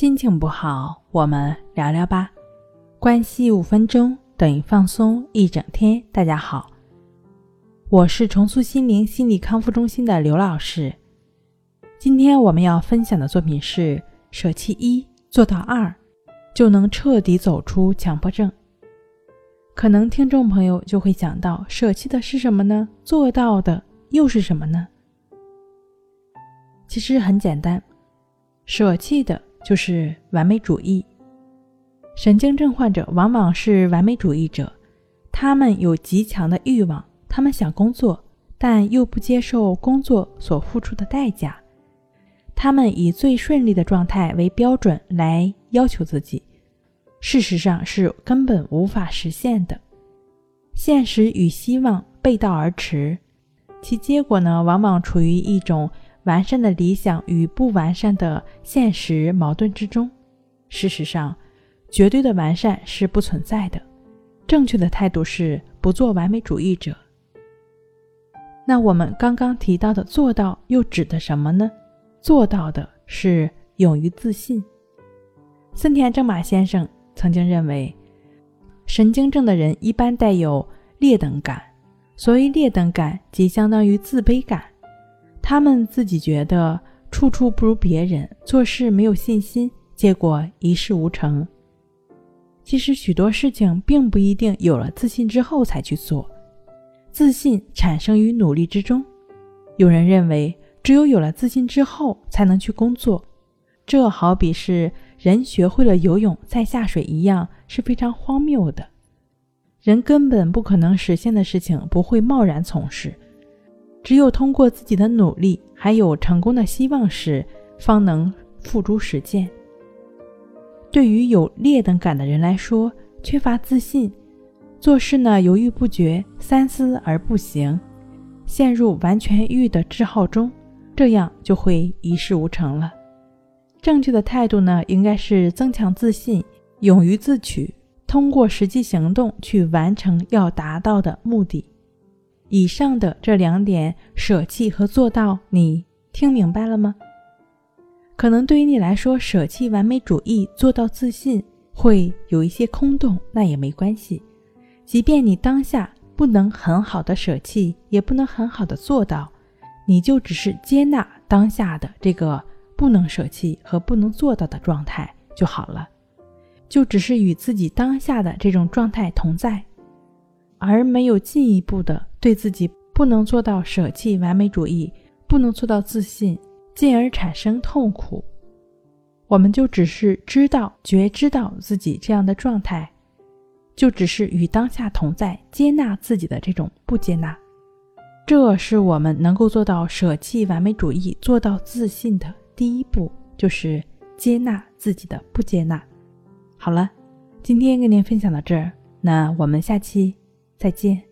心情不好，我们聊聊吧。关系五分钟等于放松一整天。大家好，我是重塑心灵心理康复中心的刘老师。今天我们要分享的作品是：舍弃一，做到二，就能彻底走出强迫症。可能听众朋友就会想到，舍弃的是什么呢？做到的又是什么呢？其实很简单，舍弃的就是完美主义。神经症患者往往是完美主义者，他们有极强的欲望，他们想工作，但又不接受工作所付出的代价。他们以最顺利的状态为标准来要求自己，事实上是根本无法实现的。现实与希望背道而驰，其结果呢，往往处于一种。完善的理想与不完善的现实矛盾之中。事实上，绝对的完善是不存在的。正确的态度是不做完美主义者。那我们刚刚提到的做到又指的什么呢？做到的是勇于自信。森田正马先生曾经认为，神经症的人一般带有劣等感。所谓劣等感，即相当于自卑感。他们自己觉得处处不如别人，做事没有信心，结果一事无成。其实许多事情并不一定有了自信之后才去做，自信产生于努力之中。有人认为，只有有了自信之后才能去工作，这好比是人学会了游泳再下水一样，是非常荒谬的。人根本不可能实现的事情，不会贸然从事。只有通过自己的努力，还有成功的希望时，方能付诸实践。对于有劣等感的人来说，缺乏自信，做事呢犹豫不决，三思而不行，陷入完全欲的滞耗中，这样就会一事无成了。正确的态度呢，应该是增强自信，勇于自取，通过实际行动去完成要达到的目的。以上的这两点舍弃和做到，你听明白了吗？可能对于你来说，舍弃完美主义，做到自信，会有一些空洞，那也没关系。即便你当下不能很好的舍弃，也不能很好的做到，你就只是接纳当下的这个不能舍弃和不能做到的状态就好了，就只是与自己当下的这种状态同在。而没有进一步的对自己不能做到舍弃完美主义，不能做到自信，进而产生痛苦。我们就只是知道、觉知到自己这样的状态，就只是与当下同在，接纳自己的这种不接纳。这是我们能够做到舍弃完美主义、做到自信的第一步，就是接纳自己的不接纳。好了，今天跟您分享到这儿，那我们下期。再见。